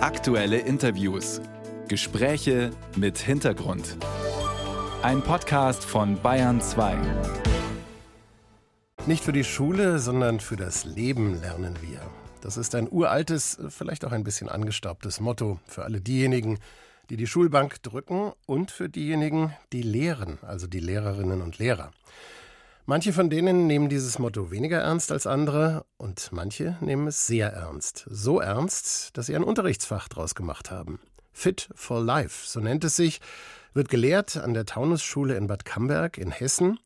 Aktuelle Interviews. Gespräche mit Hintergrund. Ein Podcast von Bayern 2. Nicht für die Schule, sondern für das Leben lernen wir. Das ist ein uraltes, vielleicht auch ein bisschen angestaubtes Motto für alle diejenigen, die die Schulbank drücken und für diejenigen, die lehren, also die Lehrerinnen und Lehrer. Manche von denen nehmen dieses Motto weniger ernst als andere und manche nehmen es sehr ernst. So ernst, dass sie ein Unterrichtsfach draus gemacht haben. Fit for Life, so nennt es sich, wird gelehrt an der Taunusschule in Bad Camberg in Hessen.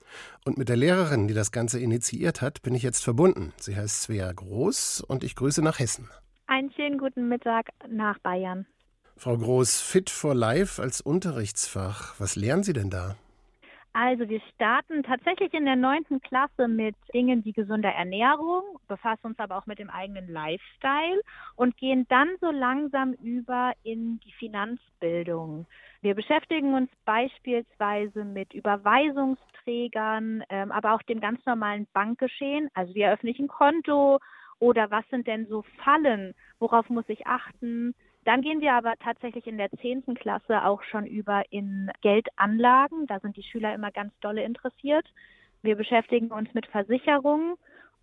Und mit der Lehrerin, die das Ganze initiiert hat, bin ich jetzt verbunden. Sie heißt Svea Groß und ich grüße nach Hessen. Einen schönen guten Mittag nach Bayern. Frau Groß, Fit for Life als Unterrichtsfach. Was lernen Sie denn da? Also wir starten tatsächlich in der neunten Klasse mit Dingen wie gesunder Ernährung, befassen uns aber auch mit dem eigenen Lifestyle und gehen dann so langsam über in die Finanzbildung. Wir beschäftigen uns beispielsweise mit Überweisungsträgern, ähm, aber auch dem ganz normalen Bankgeschehen. Also wie eröffne ich ein Konto oder was sind denn so Fallen, worauf muss ich achten? Dann gehen wir aber tatsächlich in der zehnten Klasse auch schon über in Geldanlagen. Da sind die Schüler immer ganz dolle interessiert. Wir beschäftigen uns mit Versicherungen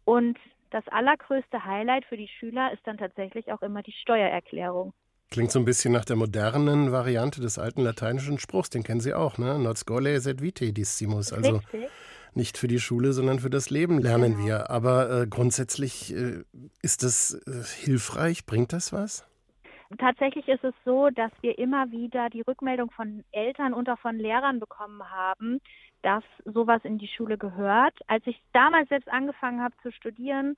und das allergrößte Highlight für die Schüler ist dann tatsächlich auch immer die Steuererklärung. Klingt so ein bisschen nach der modernen Variante des alten lateinischen Spruchs, den kennen Sie auch, ne? Not scole sed vitae dissimus. Also Richtig. nicht für die Schule, sondern für das Leben lernen genau. wir. Aber äh, grundsätzlich äh, ist das äh, hilfreich? Bringt das was? Tatsächlich ist es so, dass wir immer wieder die Rückmeldung von Eltern und auch von Lehrern bekommen haben, dass sowas in die Schule gehört. Als ich damals selbst angefangen habe zu studieren,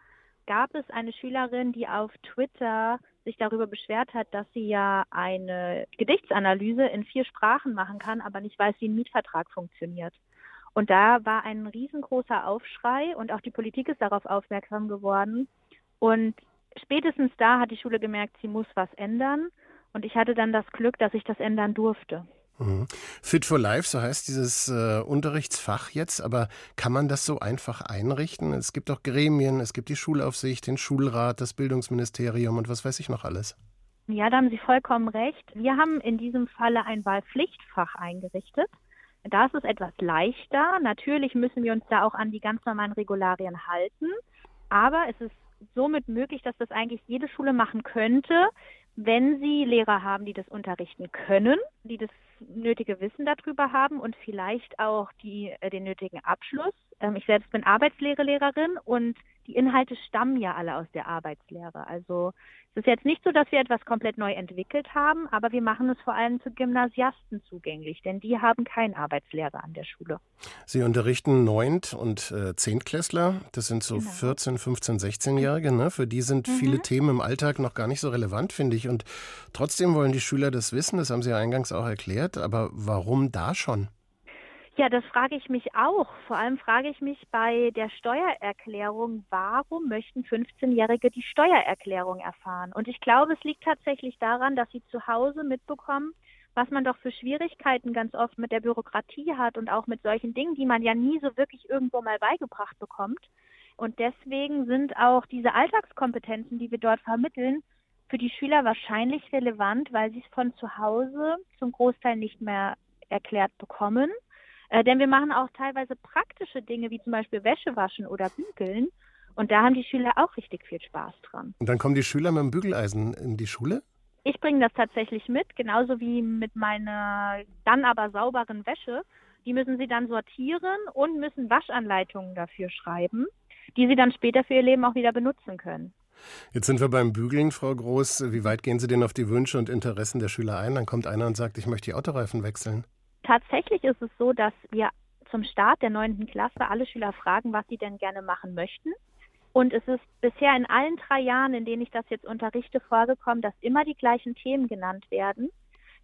gab es eine Schülerin, die auf Twitter sich darüber beschwert hat, dass sie ja eine Gedichtsanalyse in vier Sprachen machen kann, aber nicht weiß, wie ein Mietvertrag funktioniert. Und da war ein riesengroßer Aufschrei und auch die Politik ist darauf aufmerksam geworden. Und spätestens da hat die Schule gemerkt, sie muss was ändern. Und ich hatte dann das Glück, dass ich das ändern durfte. Mhm. Fit for Life, so heißt dieses äh, Unterrichtsfach jetzt, aber kann man das so einfach einrichten? Es gibt auch Gremien, es gibt die Schulaufsicht, den Schulrat, das Bildungsministerium und was weiß ich noch alles. Ja, da haben Sie vollkommen recht. Wir haben in diesem Falle ein Wahlpflichtfach eingerichtet. Da ist es etwas leichter. Natürlich müssen wir uns da auch an die ganz normalen Regularien halten. Aber es ist somit möglich, dass das eigentlich jede Schule machen könnte, wenn sie Lehrer haben, die das unterrichten können, die das nötige Wissen darüber haben und vielleicht auch die, äh, den nötigen Abschluss. Ähm, ich selbst bin Arbeitslehre-Lehrerin und die Inhalte stammen ja alle aus der Arbeitslehre. Also es ist jetzt nicht so, dass wir etwas komplett neu entwickelt haben, aber wir machen es vor allem zu Gymnasiasten zugänglich, denn die haben keinen Arbeitslehrer an der Schule. Sie unterrichten Neunt- und äh, Zehntklässler. Das sind so genau. 14, 15, 16-Jährige. Ne? Für die sind mhm. viele Themen im Alltag noch gar nicht so relevant, finde ich. Und trotzdem wollen die Schüler das wissen. Das haben Sie ja eingangs auch erklärt. Aber warum da schon? Ja, das frage ich mich auch. Vor allem frage ich mich bei der Steuererklärung, warum möchten 15-Jährige die Steuererklärung erfahren? Und ich glaube, es liegt tatsächlich daran, dass sie zu Hause mitbekommen, was man doch für Schwierigkeiten ganz oft mit der Bürokratie hat und auch mit solchen Dingen, die man ja nie so wirklich irgendwo mal beigebracht bekommt. Und deswegen sind auch diese Alltagskompetenzen, die wir dort vermitteln, für die Schüler wahrscheinlich relevant, weil sie es von zu Hause zum Großteil nicht mehr erklärt bekommen äh, denn wir machen auch teilweise praktische Dinge, wie zum Beispiel Wäsche waschen oder bügeln. Und da haben die Schüler auch richtig viel Spaß dran. Und dann kommen die Schüler mit dem Bügeleisen in die Schule? Ich bringe das tatsächlich mit, genauso wie mit meiner dann aber sauberen Wäsche. Die müssen sie dann sortieren und müssen Waschanleitungen dafür schreiben, die sie dann später für ihr Leben auch wieder benutzen können. Jetzt sind wir beim Bügeln, Frau Groß. Wie weit gehen Sie denn auf die Wünsche und Interessen der Schüler ein? Dann kommt einer und sagt, ich möchte die Autoreifen wechseln. Tatsächlich ist es so, dass wir zum Start der neunten Klasse alle Schüler fragen, was sie denn gerne machen möchten. Und es ist bisher in allen drei Jahren, in denen ich das jetzt unterrichte, vorgekommen, dass immer die gleichen Themen genannt werden.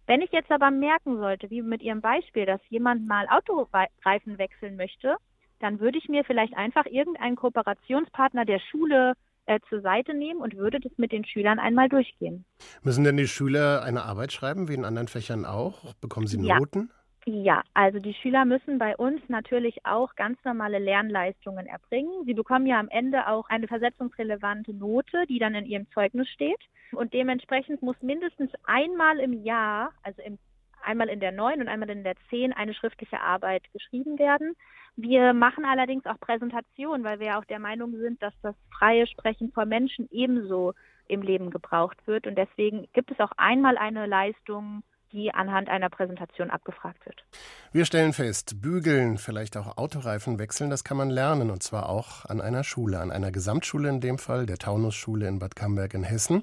Wenn ich jetzt aber merken sollte, wie mit Ihrem Beispiel, dass jemand mal Autoreifen wechseln möchte, dann würde ich mir vielleicht einfach irgendeinen Kooperationspartner der Schule äh, zur Seite nehmen und würde das mit den Schülern einmal durchgehen. Müssen denn die Schüler eine Arbeit schreiben, wie in anderen Fächern auch? Bekommen sie Noten? Ja. Ja, also die Schüler müssen bei uns natürlich auch ganz normale Lernleistungen erbringen. Sie bekommen ja am Ende auch eine versetzungsrelevante Note, die dann in ihrem Zeugnis steht. Und dementsprechend muss mindestens einmal im Jahr, also im, einmal in der 9 und einmal in der 10, eine schriftliche Arbeit geschrieben werden. Wir machen allerdings auch Präsentationen, weil wir ja auch der Meinung sind, dass das freie Sprechen vor Menschen ebenso im Leben gebraucht wird. Und deswegen gibt es auch einmal eine Leistung, die anhand einer Präsentation abgefragt wird. Wir stellen fest, bügeln, vielleicht auch Autoreifen wechseln, das kann man lernen und zwar auch an einer Schule, an einer Gesamtschule in dem Fall, der Taunusschule in Bad Camberg in Hessen.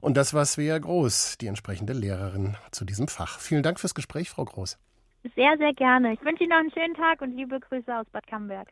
Und das war Svea Groß, die entsprechende Lehrerin zu diesem Fach. Vielen Dank fürs Gespräch, Frau Groß. Sehr, sehr gerne. Ich wünsche Ihnen noch einen schönen Tag und liebe Grüße aus Bad Camberg.